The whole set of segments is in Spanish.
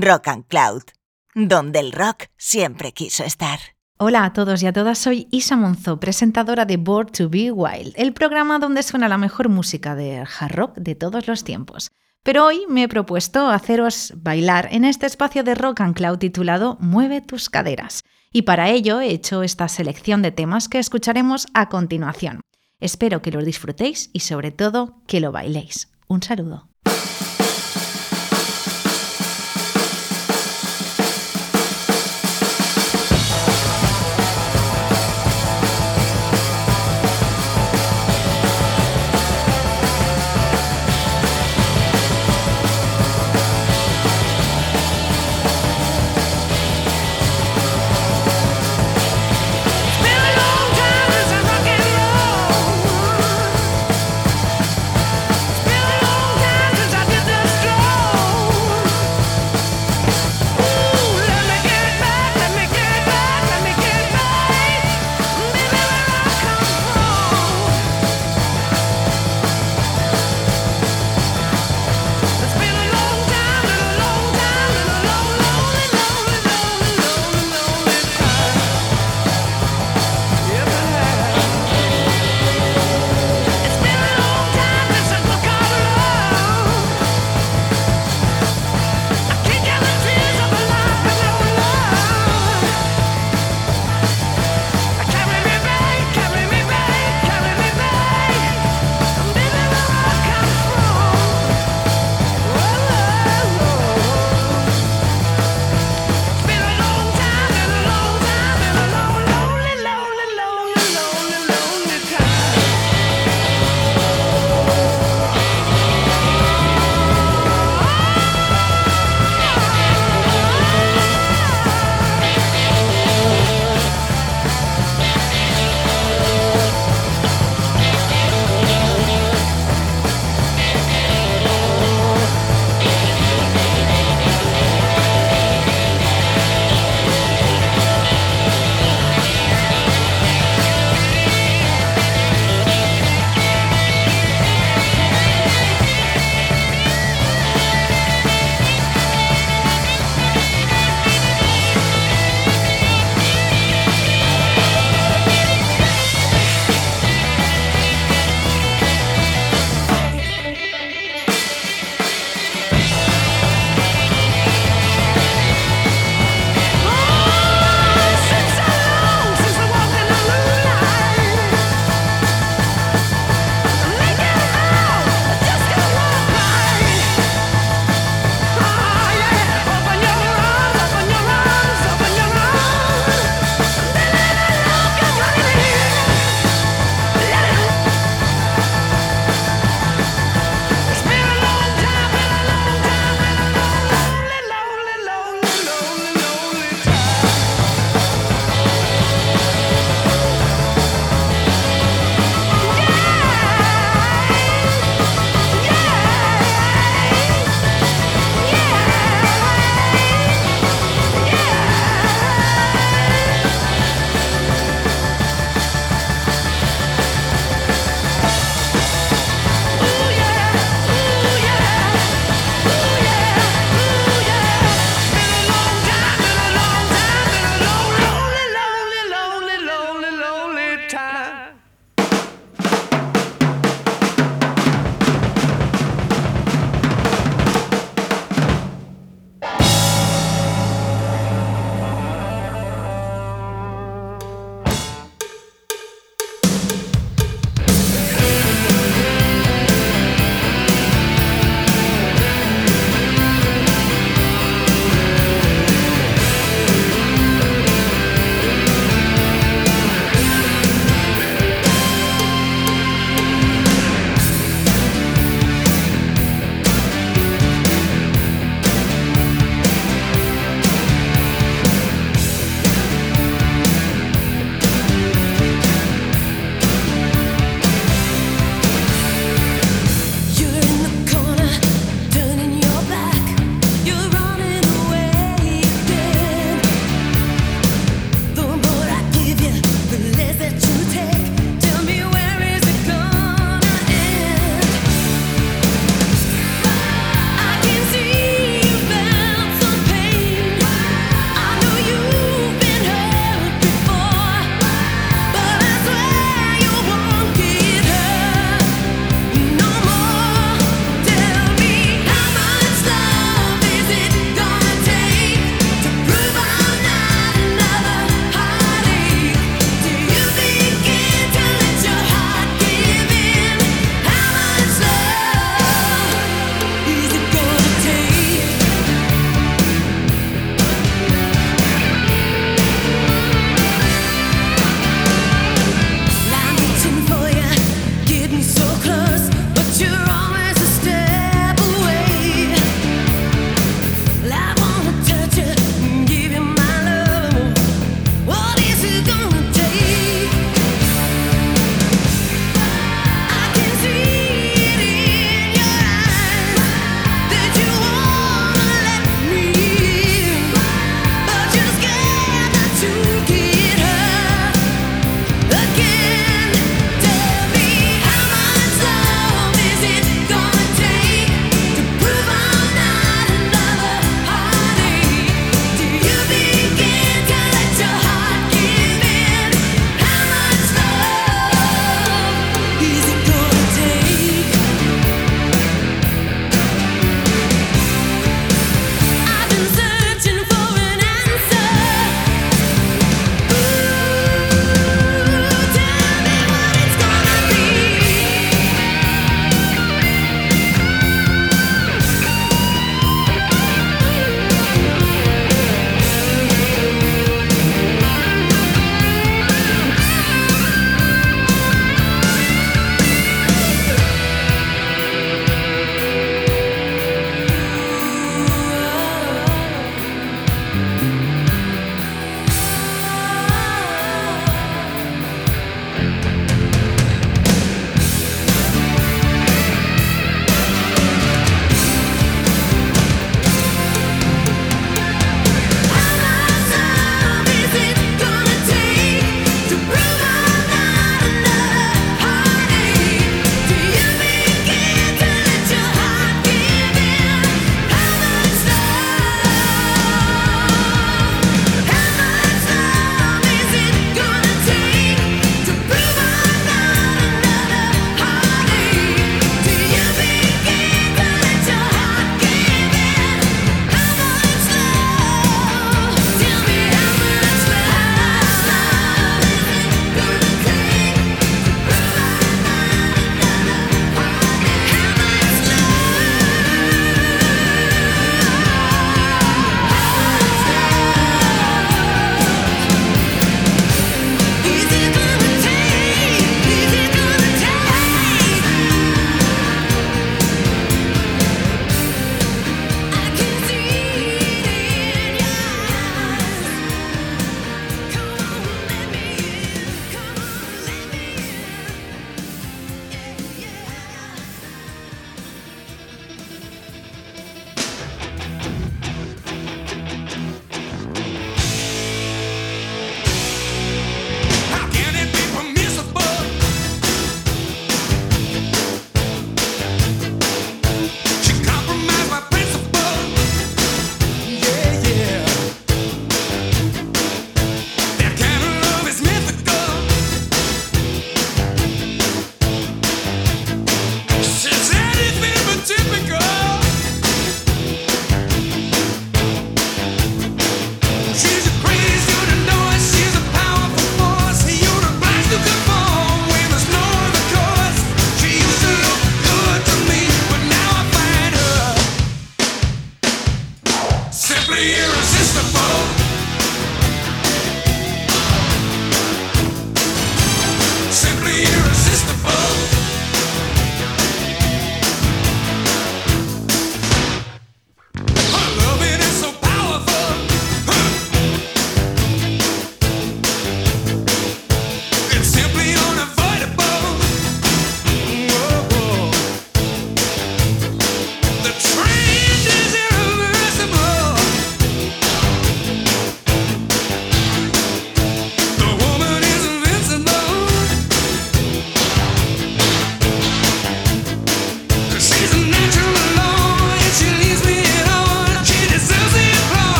Rock and Cloud, donde el rock siempre quiso estar. Hola a todos y a todas, soy Isa Monzo, presentadora de Bored to Be Wild, el programa donde suena la mejor música de hard rock de todos los tiempos. Pero hoy me he propuesto haceros bailar en este espacio de Rock and Cloud titulado Mueve tus caderas. Y para ello he hecho esta selección de temas que escucharemos a continuación. Espero que los disfrutéis y sobre todo que lo bailéis. Un saludo.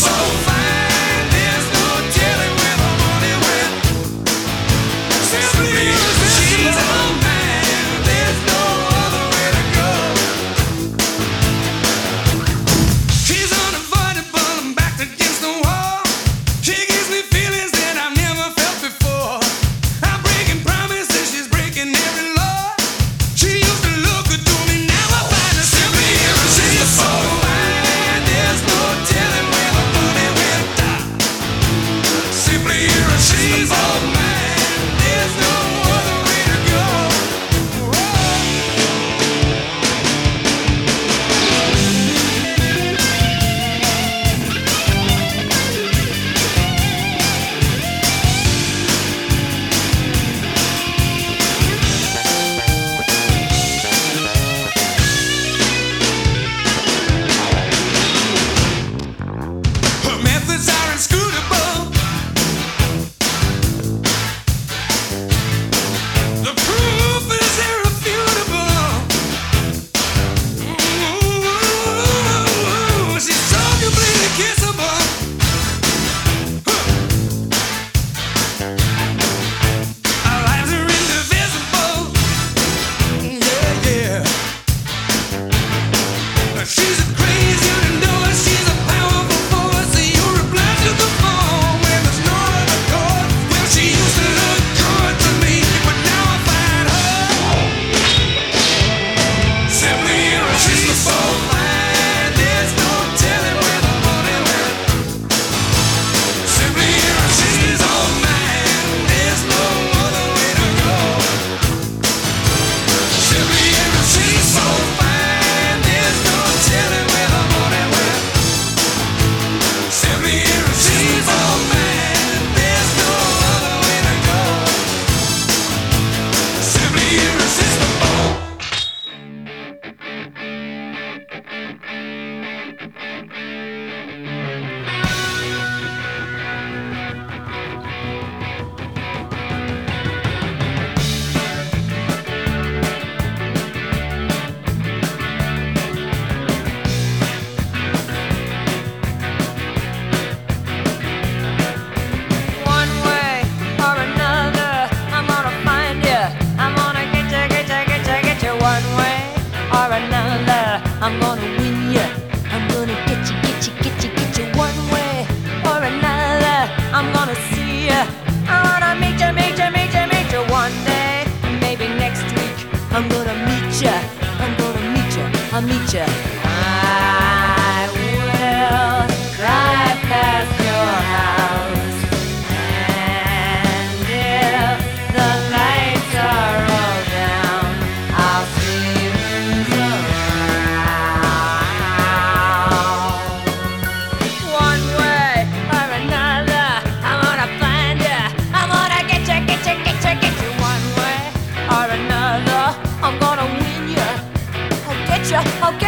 so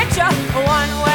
picture one way.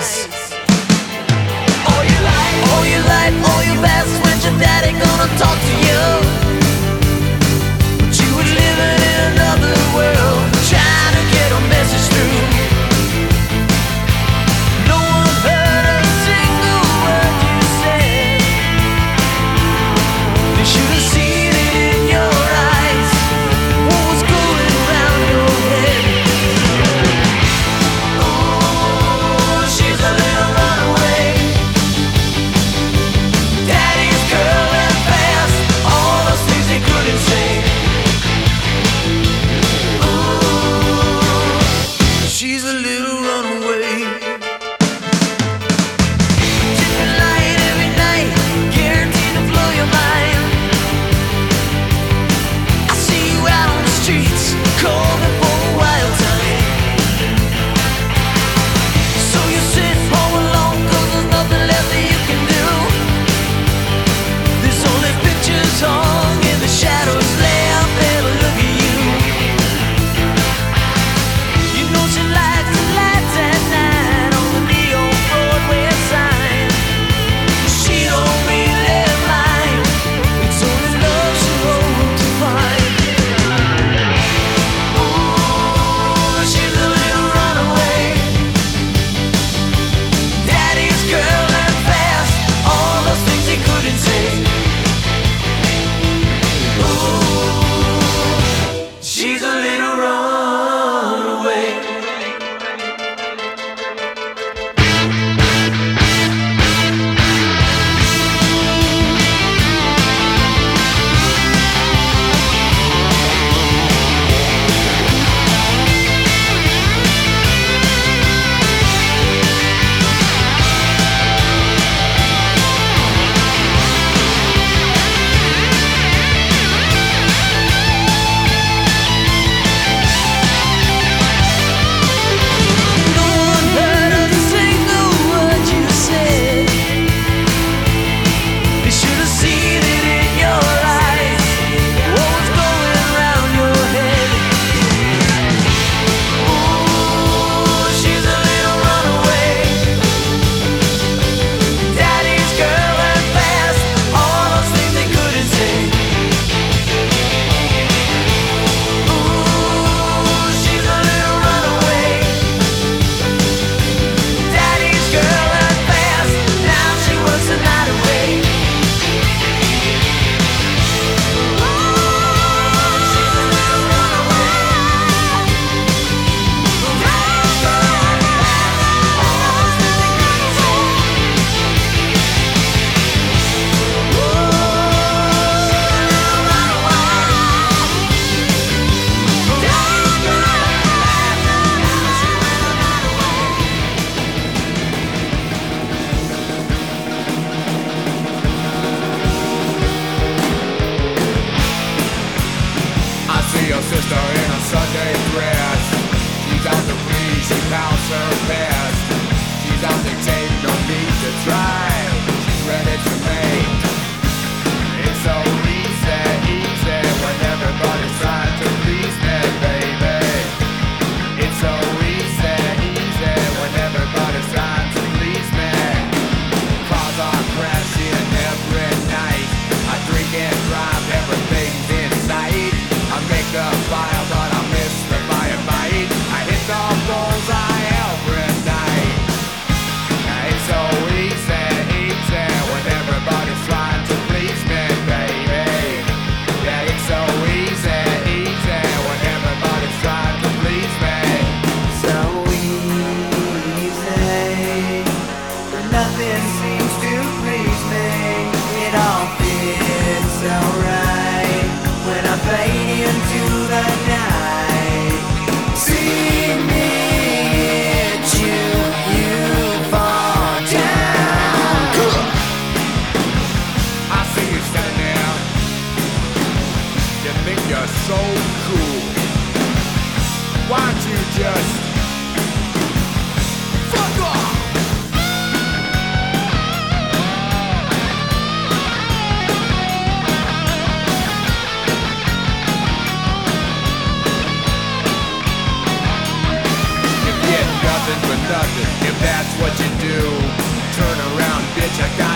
eyes. All your life, all your life, all your past, when's your daddy gonna talk to you? If that's what you do, turn around, bitch, I got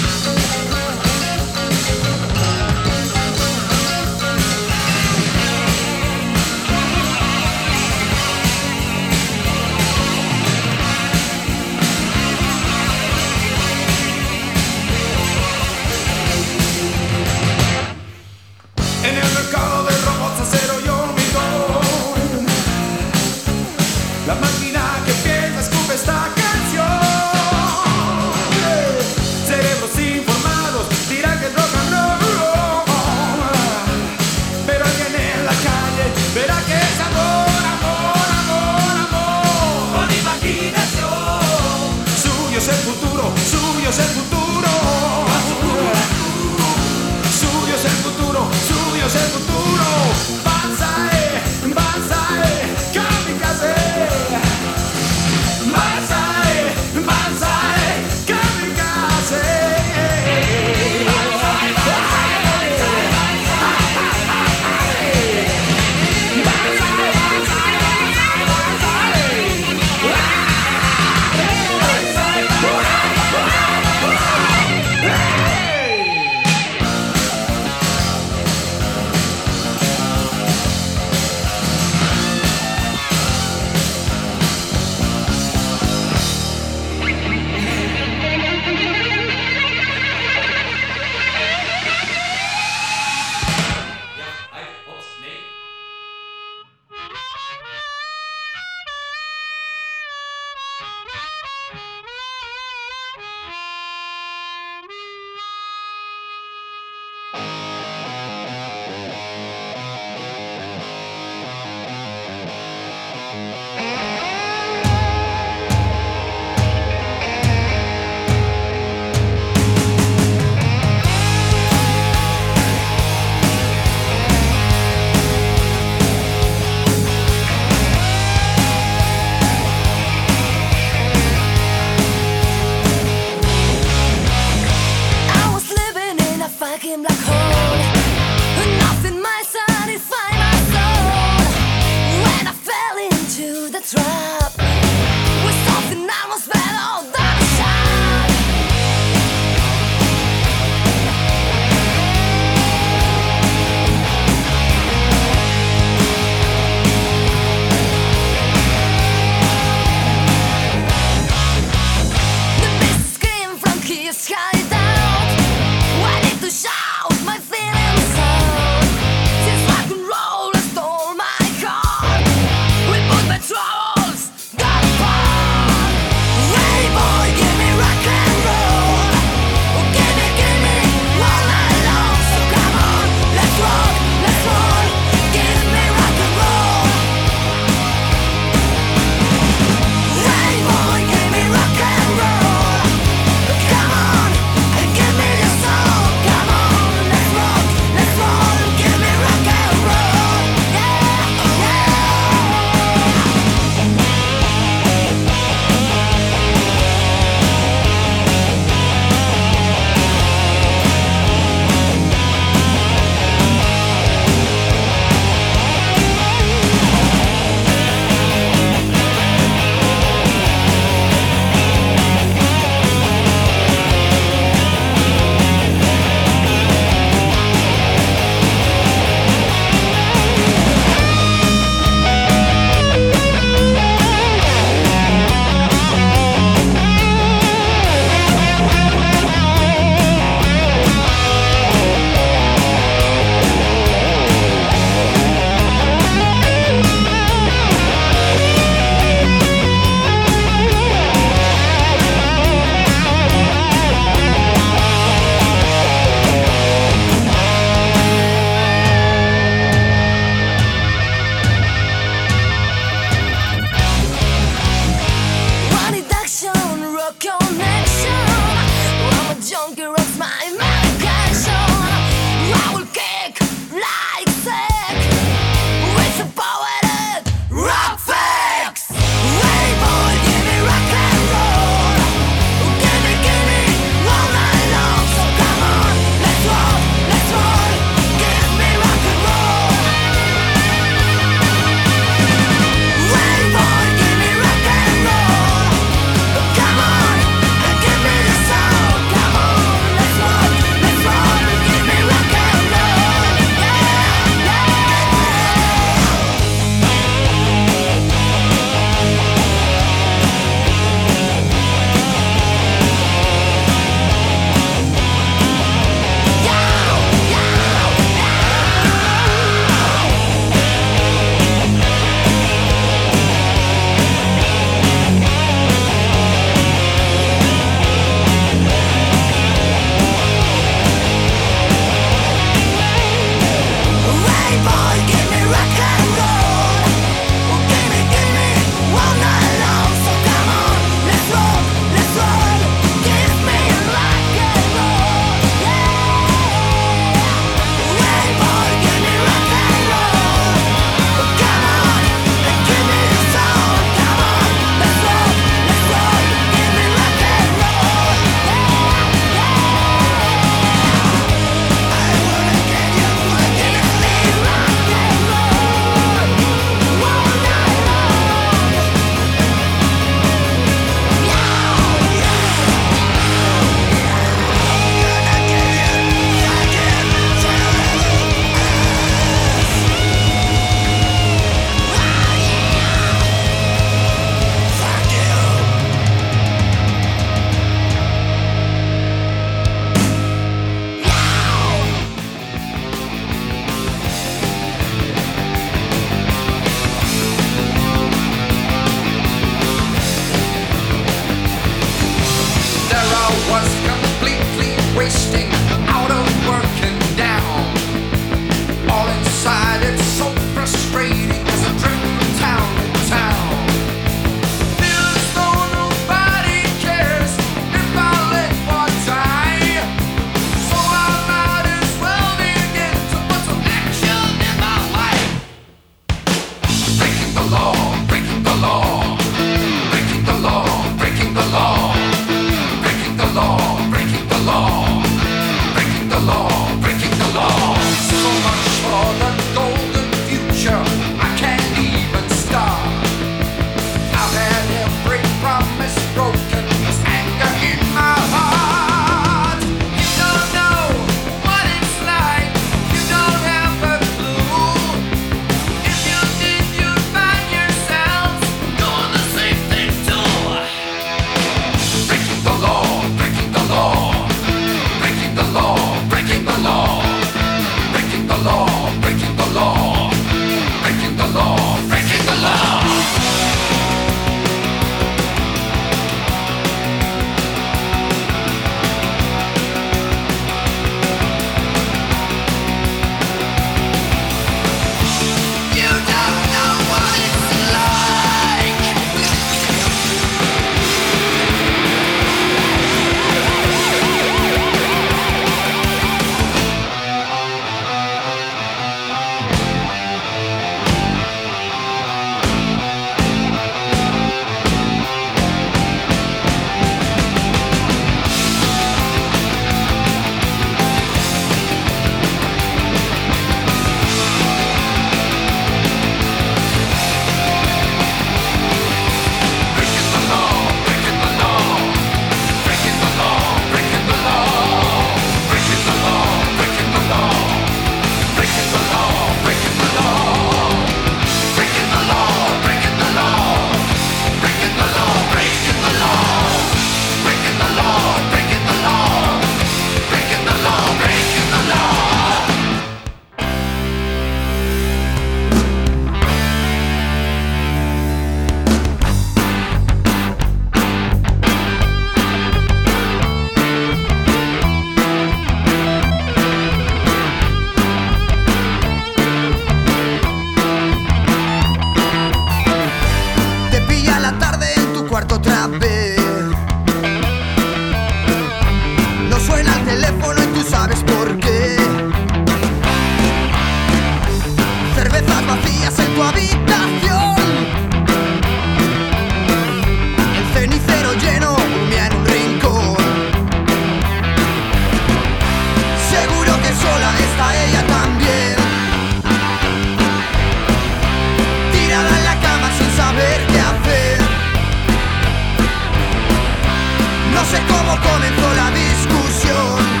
sé cómo comenzó la discusión.